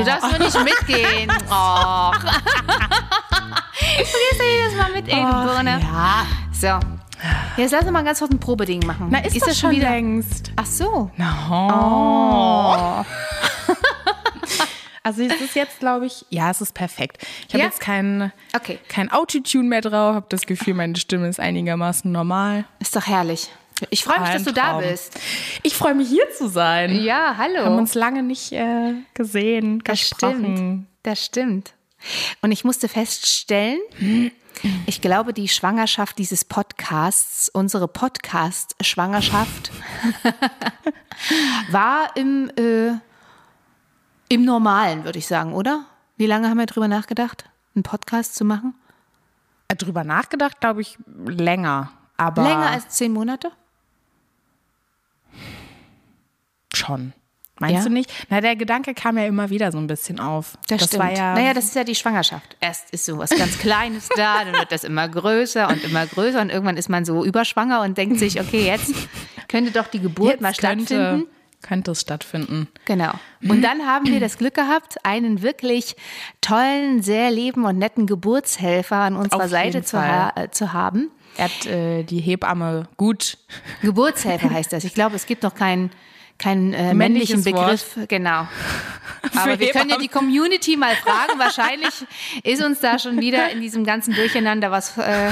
Du darfst nur nicht mitgehen. Oh. du gehst ja jedes Mal mit, du Birne. Ja. So. Jetzt lass uns mal ganz kurz ein Probeding machen. Na, ist, das schon längst. Ach so. Oh. Also es ist jetzt, glaube ich, ja, es ist perfekt. Ich habe Ja? jetzt kein, Okay. kein Autotune mehr drauf, habe das Gefühl, meine Stimme ist einigermaßen normal. Ist doch herrlich. Ich freue mich, dass du da Traum. bist. Ich freue mich hier zu sein. Ja, hallo. Wir haben uns lange nicht äh, gesehen, Das gesprochen. stimmt. Das stimmt. Und ich musste feststellen, ich glaube, die Schwangerschaft dieses Podcasts, unsere Podcast-Schwangerschaft, war im, äh, im Normalen, würde ich sagen, oder? Wie lange haben wir drüber nachgedacht, einen Podcast zu machen? Äh, Drüber nachgedacht, glaube ich, länger. Aber Länger als zehn Monate? Schon. Meinst Ja? du nicht? Na, der Gedanke kam ja immer wieder so ein bisschen auf. Das, stimmt. war ja. naja, das ist ja die Schwangerschaft. Erst ist so was ganz Kleines da, dann wird das immer größer und immer größer und irgendwann ist man so überschwanger und denkt sich, okay, jetzt könnte doch die Geburt jetzt mal stattfinden. könnte, könnte es stattfinden. Genau. Und dann haben wir das Glück gehabt, einen wirklich tollen, sehr lieben und netten Geburtshelfer an unserer Auf Seite zu, ha zu haben. Er hat äh, die Hebamme gut. Geburtshelfer heißt das. Ich glaube, es gibt noch keinen keinen äh, männlichen Begriff. Genau. Aber wir können ja die Community mal fragen. Wahrscheinlich ist uns da schon wieder in diesem ganzen Durcheinander was äh,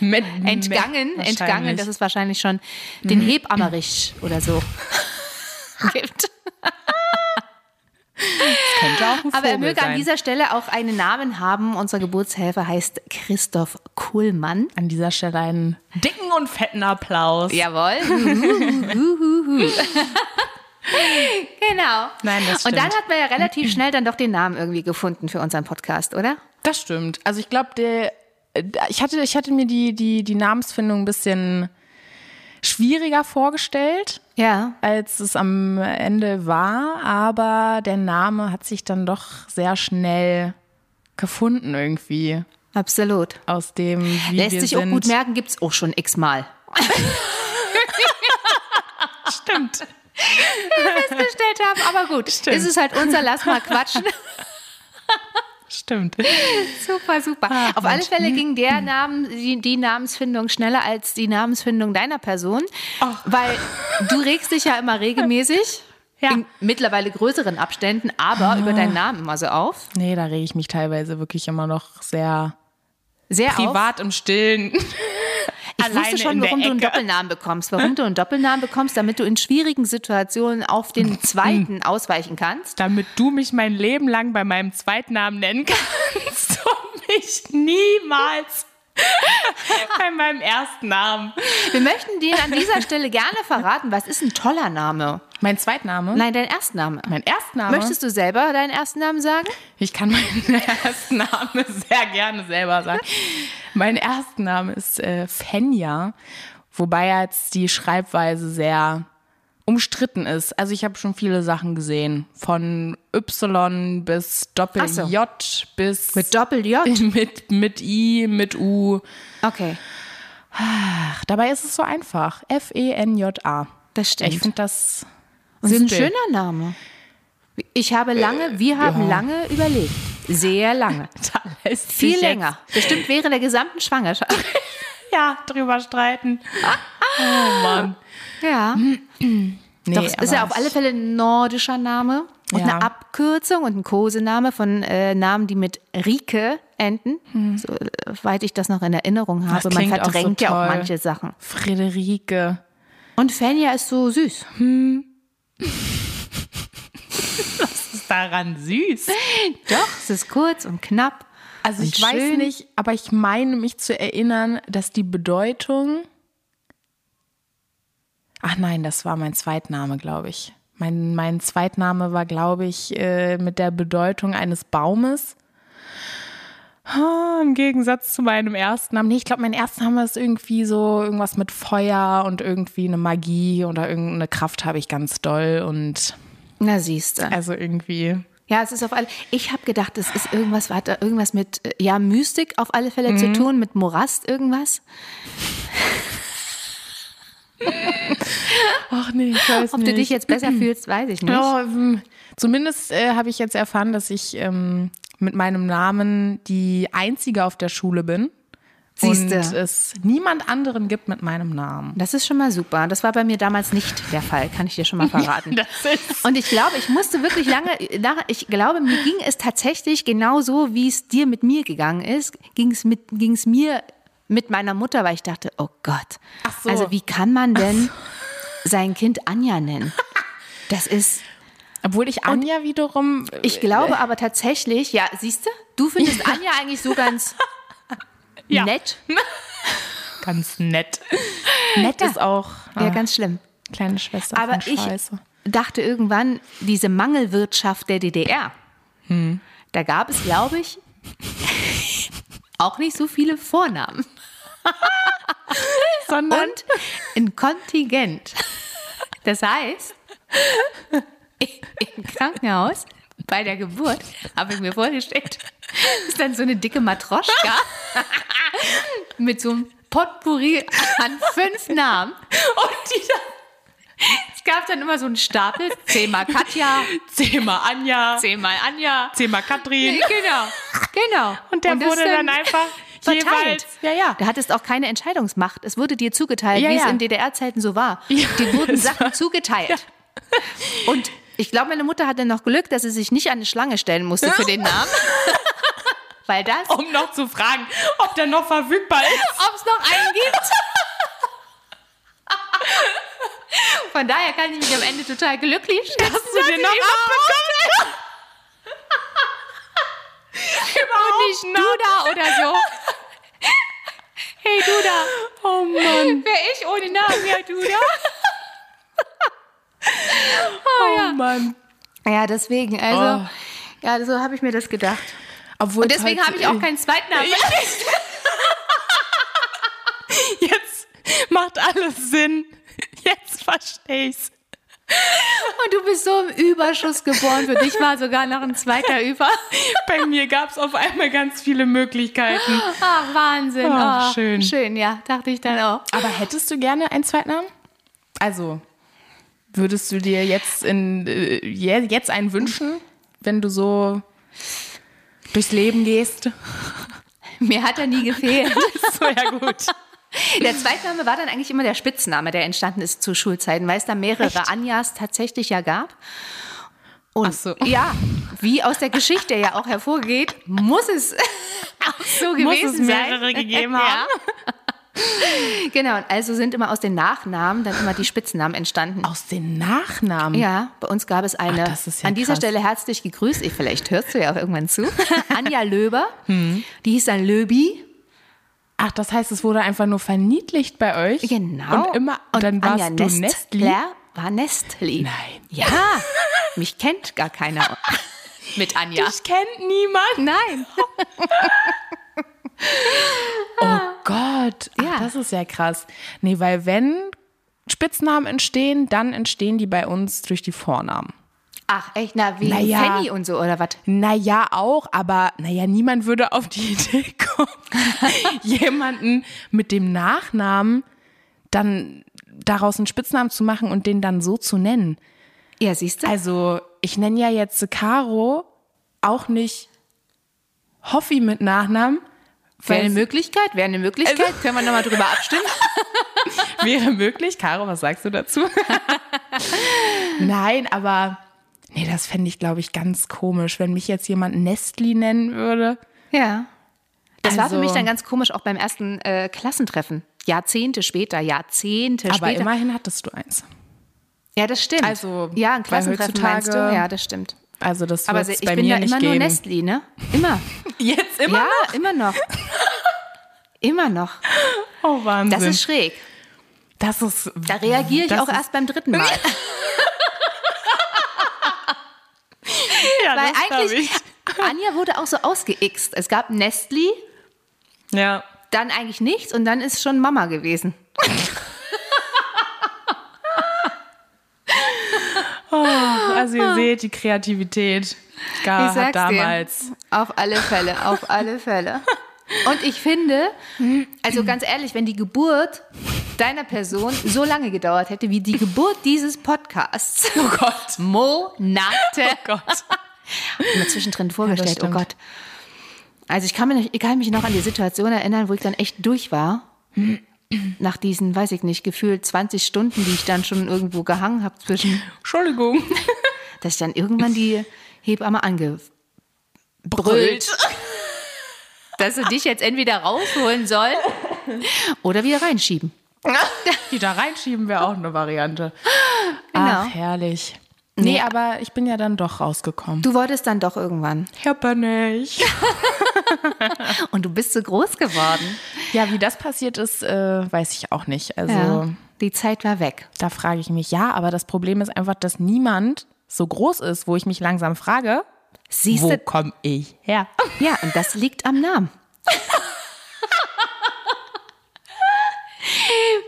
entgangen. Entgangen, dass es wahrscheinlich schon den Hebammerich oder so gibt. Könnte auch ein Aber er möge an sein. dieser Stelle auch einen Namen haben. Unser Geburtshelfer heißt Christoph Kuhlmann. An dieser Stelle einen dicken und fetten Applaus. Jawohl. Genau. Nein, das Und dann stimmt. hat man ja relativ schnell dann doch den Namen irgendwie gefunden für unseren Podcast, oder? Das stimmt. Also ich glaube, der äh, ich hatte, ich hatte mir die, die, die Namensfindung ein bisschen schwieriger vorgestellt, Ja. als es am Ende war, aber der Name hat sich dann doch sehr schnell gefunden irgendwie Absolut. aus dem, wie Lässt sich auch gut merken, gibt es auch schon x-mal. Stimmt. Festgestellt haben, aber gut. Stimmt. Ist es halt unser, lass mal quatschen. Stimmt. Super, super. Ah, Auf alle Fälle ging der Namen, die, die Namensfindung schneller als die Namensfindung deiner Person, weil du regst dich ja immer regelmäßig. Ja. In mittlerweile größeren Abständen, aber über deinen Namen immer so auf. Nee, da rege ich mich teilweise wirklich immer noch sehr Sehr privat im Stillen. Ich alleine wusste schon, warum du einen. Doppelnamen bekommst. Warum du einen Doppelnamen bekommst, damit du in schwierigen Situationen auf den zweiten ausweichen kannst. damit du mich mein Leben lang bei meinem Zweitnamen nennen kannst und mich niemals bei meinem ersten Namen. Wir möchten dir an dieser Stelle gerne verraten, was ist ein toller Name? Mein Zweitname? Nein, dein Erstname. Mein Erstname? Möchtest du selber deinen ersten Namen sagen? Ich kann meinen ersten Namen sehr gerne selber sagen. Mein erster Name ist äh, Fenja, wobei jetzt die Schreibweise sehr umstritten ist. Also ich habe schon viele Sachen gesehen, von Y bis Doppel so. J bis Mit Doppel-J? mit mit I mit U. Okay, Ach, dabei ist es so einfach. F E N J A. das stimmt. Ich finde das Und es ist ein schöner Name. Ich habe lange, wir haben lange überlegt. Sehr lange. Viel länger. Bestimmt während der gesamten Schwangerschaft. Ja, drüber streiten. Oh Mann. Ja. Nee, Doch, es ist ja auf alle Fälle ein nordischer Name und Ja. eine Abkürzung und ein Kosename von äh, Namen, die mit Rike enden. So, äh, weit ich das noch in Erinnerung habe. Man klingt auch so verdrängt ja auch manche Sachen. Friederike. Und Fenja ist so süß. ist daran süß. Doch, es ist kurz und knapp. Also Und ich weiß schön. nicht, aber ich meine mich zu erinnern, dass die Bedeutung. Ach nein, das war mein Zweitname, glaube ich. Mein, mein Zweitname war, glaube ich, äh, mit der Bedeutung eines Baumes. Im Gegensatz zu meinem ersten Namen. Nee, ich glaube, mein erster Name ist irgendwie so irgendwas mit Feuer und irgendwie eine Magie oder irgendeine Kraft habe ich ganz doll und Na, siehst du. also irgendwie. Ja, es ist auf alle. Ich habe gedacht, es ist irgendwas, hat da irgendwas mit, äh, ja, Mystik auf alle Fälle zu tun, mit Morast irgendwas. Ach nee, ich weiß Ob nicht. du dich jetzt besser fühlst, weiß ich nicht. Ja, ähm, zumindest äh, habe ich jetzt erfahren, dass ich ähm, mit meinem Namen die einzige auf der Schule bin. Siehste. Und es niemand anderen gibt mit meinem Namen. Das ist schon mal super. Das war bei mir damals nicht der Fall, kann ich dir schon mal verraten. Das ist Und ich glaube, ich musste wirklich lange, ich glaube, mir ging es tatsächlich genauso, wie es dir mit mir gegangen ist, ging es mit, ging es mir mit meiner Mutter, weil ich dachte, oh Gott. So. Also wie kann man denn sein Kind Anja nennen? Das ist, Obwohl ich Anja wiederum. äh, ich glaube aber tatsächlich, ja, siehst du, du findest Anja eigentlich so ganz Ja. nett. Ganz nett. Nett ist auch Ja, ah, ganz schlimm. kleine Schwester Aber ich dachte irgendwann, diese Mangelwirtschaft der DDR, da gab es, glaube ich, auch nicht so viele Vornamen. Sondern Und ein Kontingent. Das heißt, im Krankenhaus bei der Geburt, habe ich mir vorgestellt, ist dann so eine dicke Matroschka mit so einem Potpourri an fünf Namen. Und die dann, es gab dann immer so einen Stapel, zehnmal Katja, zehnmal Anja, zehnmal Anja. zehnmal Katrin. Genau, genau. Und der das wurde dann einfach verteilt. jeweils. Ja, ja. Da hattest auch keine Entscheidungsmacht. Es wurde dir zugeteilt, Ja, wie es ja. in DDR-Zeiten so war. Ja, Dir wurden Sachen war- zugeteilt. Und ich glaube, meine Mutter hatte noch Glück, dass sie sich nicht an eine Schlange stellen musste für den Namen. Weil das, Um noch zu fragen, ob der noch verfügbar ist. ob es noch einen gibt. Von daher kann ich mich am Ende total glücklich schätzen. Hast du den noch abbekommen? Und nicht Duda oder so. Hey Duda. Oh Mann. Wer ich ohne Namen, ja Duda. Mann. Ja, deswegen, also, Oh. ja, so habe ich mir das gedacht. Obwohl Und deswegen es habe ich auch keinen Zweitnamen. Jetzt macht alles Sinn. Jetzt verstehe ich's. Und du bist so im Überschuss geboren. Für dich war sogar noch ein zweiter über. Bei mir gab es auf einmal ganz viele Möglichkeiten. Ach, Wahnsinn. Ach, Oh, schön. Schön, ja, dachte ich dann auch. Aber hättest du gerne einen Zweitnamen? Also, würdest du dir jetzt, in, äh, je- jetzt einen wünschen, wenn du so durchs Leben gehst? Mir hat er nie gefehlt. So, ja gut. Der Zweitname war dann eigentlich immer der Spitzname, der entstanden ist zu Schulzeiten, weil es da mehrere Anjas tatsächlich ja gab. Und Ach so. ja, wie aus der Geschichte ja auch hervorgeht, muss es auch so gewesen Muss es mehrere sein. gegeben Ja. Genau, also sind immer aus den Nachnamen dann immer die Spitznamen entstanden. Aus den Nachnamen? Ja, bei uns gab es eine. Ach, das ist ja an dieser krass. Stelle herzlich gegrüßt. Ich, vielleicht hörst du ja auch irgendwann zu. Anja Löber. Hm. Die hieß dann Löbi. Ach, das heißt, es wurde einfach nur verniedlicht bei euch? Genau. Und immer, und dann warst Anja du Nestler Nestli? war Nestli. Nein. Ja, mich kennt gar keiner mit Anja. Ich kennt niemand. Nein. Oh Gott. Ach, Ja. Das ist ja krass. Nee, weil wenn Spitznamen entstehen, dann entstehen die bei uns durch die Vornamen. Ach, echt? Na, wie Naja. Fanny und so, oder was? Naja, auch, aber naja, niemand würde auf die Idee kommen, jemanden mit dem Nachnamen dann daraus einen Spitznamen zu machen und den dann so zu nennen. Ja, siehst du? Also, ich nenne ja jetzt Caro auch nicht Hoffi mit Nachnamen. Wäre eine Möglichkeit, wäre eine Möglichkeit. Also- Können wir nochmal drüber abstimmen? wäre möglich. Caro, was sagst du dazu? Nein, aber nee, das fände ich, glaube ich, ganz komisch, wenn mich jetzt jemand Nestli nennen würde. Ja. Das war für Also- mich dann ganz komisch, auch beim ersten äh, Klassentreffen. Jahrzehnte später, Jahrzehnte Aber später. immerhin hattest du eins. ja, das stimmt. Also, ja, ein Klassentreffen meinst du? Ja, das stimmt. Also das Aber wird es ich bei bin mir da nicht immer geben. nur Nestli, ne? Immer. Jetzt ja, immer noch. immer noch. Oh, Wahnsinn. Das ist schräg. das ist, Da reagiere ich auch erst beim dritten Mal. Ja, Weil eigentlich, Anja wurde auch so ausgeixt. Es gab Nestli, ich. Ja. dann eigentlich nichts und dann ist schon Mama gewesen. Also ihr seht die Kreativität. Gar Ich sag's hat damals. dir. Auf alle Fälle, auf alle Fälle. Und ich finde, also ganz ehrlich, wenn die Geburt deiner Person so lange gedauert hätte wie die Geburt dieses Podcasts. Oh Gott. Monate. Oh Gott. Immer zwischendrin vorgestellt, oh stimmt. Gott. Also ich kann, mich, noch- ich kann mich noch an die Situation erinnern, wo ich dann echt durch war. Nach diesen, weiß ich nicht, gefühlt 20 Stunden, die ich dann schon irgendwo gehangen habe zwischen, Entschuldigung. Dass ich dann irgendwann die Hebamme angebrüllt, dass sie dich jetzt entweder rausholen soll oder wieder reinschieben. Die da reinschieben wäre auch eine Variante. Genau. Ach, herrlich. Nee, Nee. aber ich bin ja dann doch rausgekommen. Du wolltest dann doch irgendwann. Hörper nicht. Und du bist so groß geworden. Ja, wie das passiert ist, äh, weiß ich auch nicht. Also Ja. Die Zeit war weg. da frage ich mich, ja, aber das Problem ist einfach, dass niemand so groß ist, wo ich mich langsam frage, Siehst wo du? komme ich her? Ja, und das liegt am Namen.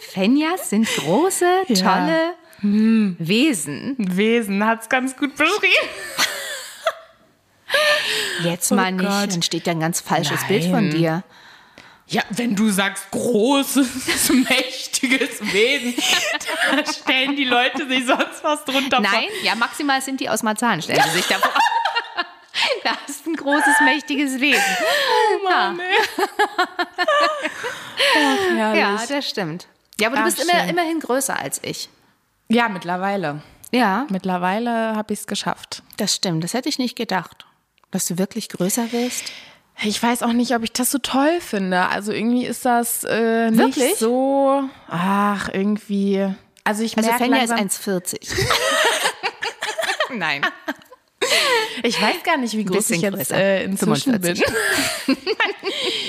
Fenjas sind große, Ja. tolle Wesen. Wesen hat es ganz gut beschrieben. Jetzt mal Oh nicht, Gott. dann steht da ein ganz falsches Bild von Nein. dir. Ja, wenn du sagst großes, mächtiges Wesen, da stellen die Leute sich sonst was drunter Nein, ja, maximal sind die aus Marzahn, stellen sie sich davor. Da ist ein großes, mächtiges Wesen. vor. Mann, ey. Ach, herrlich. Ja, das stimmt. Ja, aber du Ach, bist immer, immerhin größer als ich. ja, mittlerweile. Ja, Mittlerweile habe ich es geschafft. das stimmt. Das hätte ich nicht gedacht. Dass du wirklich größer wirst. Ich weiß auch nicht, ob ich das so toll finde. Also irgendwie ist das äh, nicht Wirklich? so. Ach, irgendwie. Also ich Also merke langsam, ist 1,40. Nein. Ich weiß gar nicht, wie groß ich jetzt äh, inzwischen 45. bin.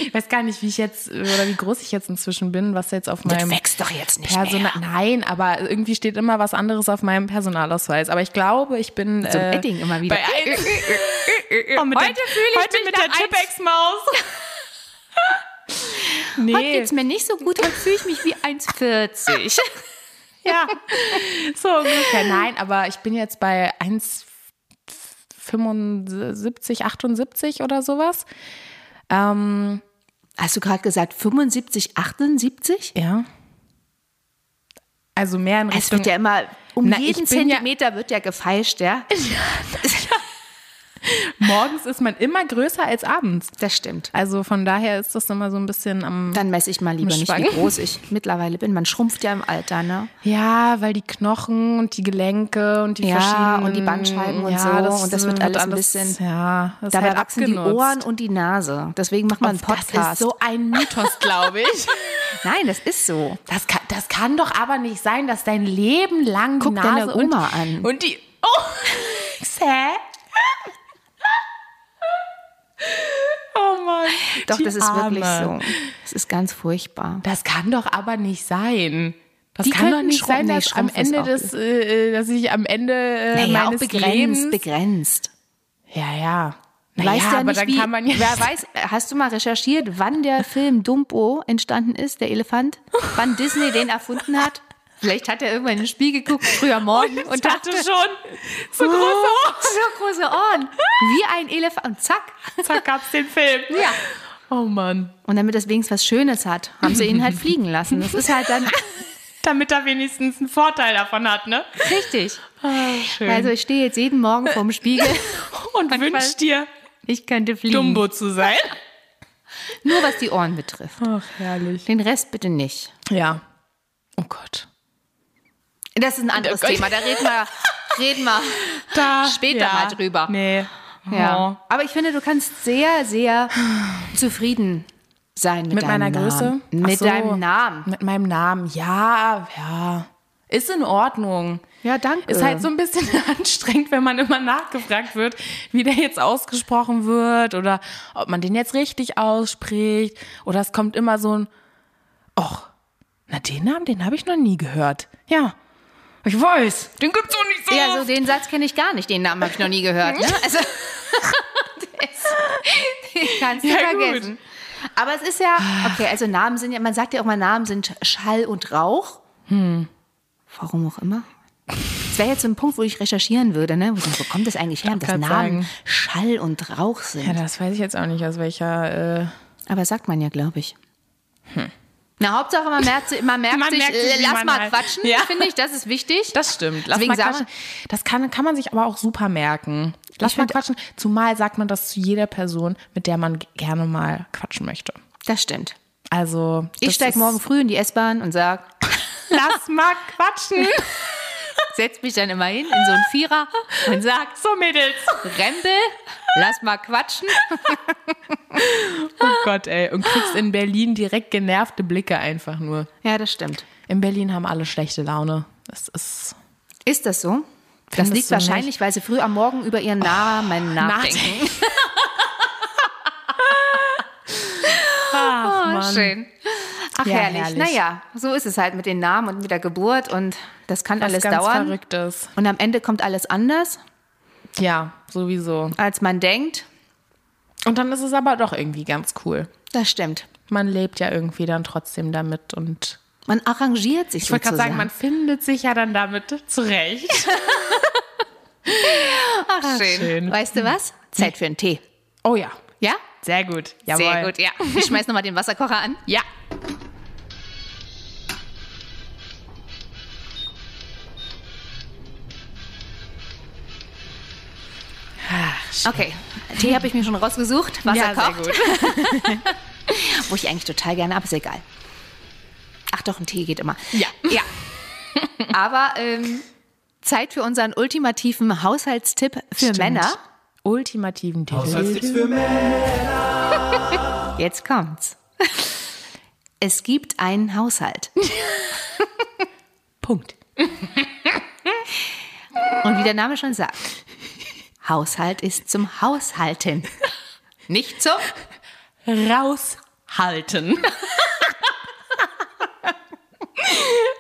ich weiß gar nicht, wie ich jetzt äh, oder wie groß ich jetzt inzwischen bin, was jetzt auf Das meinem wächst doch jetzt nicht Personal. mehr. Nein, aber irgendwie steht immer was anderes auf meinem Personalausweis. Aber ich glaube, ich bin So ein äh, Edding immer wieder. bei eins, oh, mit Heute der, fühle ich heute mich mit der eins. Tippex-Maus. Heute nee, geht's mir nicht so gut, heute fühle ich mich wie 1,40. ja, so ungefähr. Nein, aber ich bin jetzt bei 1,75, 78 oder sowas. Ähm, Hast du gerade gesagt 75, 78? ja. Also mehr in Es Richtung wird ja immer, um Na, jeden bin ja- Zentimeter wird ja gefeilscht, ja? morgens ist man immer größer als abends. Das stimmt. Also von daher ist das immer so ein bisschen am Dann messe ich mal lieber nicht, wie groß ich mittlerweile bin. Man schrumpft ja im Alter, ne? Ja, weil die Knochen und die Gelenke und die Ja, verschiedenen und die Bandscheiben und ja, so. Und das wird alles ein bisschen- Ja, das Dabei halt wachsen die abgenutzt. Ohren und die Nase. Deswegen macht man einen Podcast. Das ist so ein Mythos, glaube ich. Nein, das ist so. Das kann, das kann doch aber nicht sein, dass dein Leben lang Guck die deine Nase Oma und, an. und die. Oh, hä? Oh Mann. Doch, das ist wirklich Arme. so. Das ist ganz furchtbar. Das kann doch aber nicht sein. Das Die kann doch nicht sein, schrumpfen. Nee, dass am Ende des, äh, dass ich am Ende äh, Naja, auch meines begrenzt, Lebens. begrenzt. ja, ja. Naja, weißt ja aber nicht, dann wie, kann man ja. wer weiß, hast du mal recherchiert, wann der Film Dumbo entstanden ist, der Elefant? Wann Disney den erfunden hat? Vielleicht hat er irgendwann in den Spiel geguckt, früher morgen, und, und dachte, schon so große oh, so große Ohren, wie ein Elefant. Und zack. Ohren. Zack, gab's den Film. Ja. Oh Mann. Und damit das wenigstens was Schönes hat, haben sie ihn halt fliegen lassen. Das ist halt dann Damit er wenigstens einen Vorteil davon hat, ne? richtig. Schön. Also ich stehe jetzt jeden Morgen vorm Spiegel. und manchmal- wünsch dir, Ich könnte fliegen. Dumbo zu sein. Nur was die Ohren betrifft. Ach, herrlich. Den Rest bitte nicht. Ja. Oh Gott. Das ist ein anderes Oh. Thema. Da reden wir, reden wir Da, später ja. mal drüber. Nee. Ja. Oh. Aber ich finde, du kannst sehr, sehr zufrieden sein mit, Mit deinem meiner Namen. Größe? Ach Mit so. deinem Namen. Mit meinem Namen. Ja, ja. Ist in Ordnung. Ja, danke. Ist halt so ein bisschen anstrengend, wenn man immer nachgefragt wird, wie der jetzt ausgesprochen wird oder ob man den jetzt richtig ausspricht. Oder es kommt immer so ein, och, na den Namen, den habe ich noch nie gehört. Ja, ich weiß, den gibt's doch nicht so. Ja, so den Satz kenne ich gar nicht. Den Namen habe ich noch nie gehört. Ne? Also, das, den kannst du Ja, vergessen. Aber es ist ja, okay, also Namen sind ja, man sagt ja auch mal, Namen sind Schall und Rauch. Hm. Warum auch immer. Das wäre jetzt so ein Punkt, wo ich recherchieren würde, ne? Wo, wo kommt das eigentlich her, dass Namen sagen. Schall und Rauch sind? ja, das weiß ich jetzt auch nicht, aus welcher, äh, Aber sagt man ja, glaube ich. Na, Hauptsache, man merkt, man merkt Man sich, merkt sich, äh, wie lass man mal heißt. quatschen, Ja. finde ich, das ist wichtig. Das stimmt. Lass Deswegen mal quatschen. Das kann, kann man sich aber auch super merken. Lass mal find- quatschen. Zumal sagt man das zu jeder Person, mit der man gerne mal quatschen möchte. Das stimmt. Also. Ich das steige ist- morgen früh in die S-Bahn und sag, Lass mal quatschen. setz mich dann immer hin in so einen Vierer und sag, so, Mädels. Rempel, lass mal quatschen. Oh Gott, ey. Und kriegst in Berlin direkt genervte Blicke einfach nur. Ja, das stimmt. In Berlin haben alle schlechte Laune. Das ist. Ist das so? Das liegt du nicht? wahrscheinlich, weil sie früh am Morgen über ihren Namen nachdenken. Ach, Oh, schön. Ach, Ja, herrlich. herrlich. Naja, so ist es halt mit den Namen und mit der Geburt und das kann Was alles ganz dauern. Verrücktes. Und am Ende kommt alles anders, Ja, sowieso. als man denkt. Und dann ist es aber doch irgendwie ganz cool. Das stimmt. Man lebt ja irgendwie dann trotzdem damit und Man arrangiert sich ich wollte gerade sagen, man findet sich ja dann damit zurecht. Ach, schön. schön. Weißt du was? Zeit für einen Tee. Oh ja, Ja? sehr gut. Jawohl. Sehr gut, ja. Ich schmeiß nochmal den Wasserkocher an. Ja. Okay, Tee habe ich mir schon rausgesucht. Wasser Ja, sehr kocht. gut. Wo ich eigentlich total gerne, aber ist egal. Ach doch, ein Tee geht immer. Ja. Ja. Aber ähm, Zeit für unseren ultimativen Haushaltstipp für Stimmt. Männer. Ultimativen Titel. Haushaltstipps für Männer. Jetzt kommt's. Es gibt einen Haushalt. Punkt. Und wie der Name schon sagt, Haushalt ist zum Haushalten. Nicht zum Raushalten.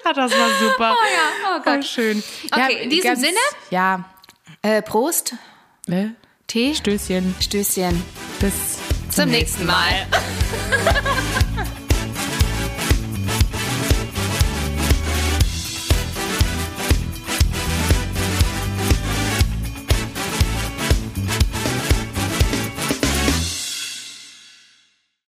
Ah, das war super. Oh ja, oh Gott. Oh, schön. Okay, in diesem Sinne? Ja. äh, Prost, Ne? Tee, Stößchen. Stößchen. Bis Zum nächsten Mal.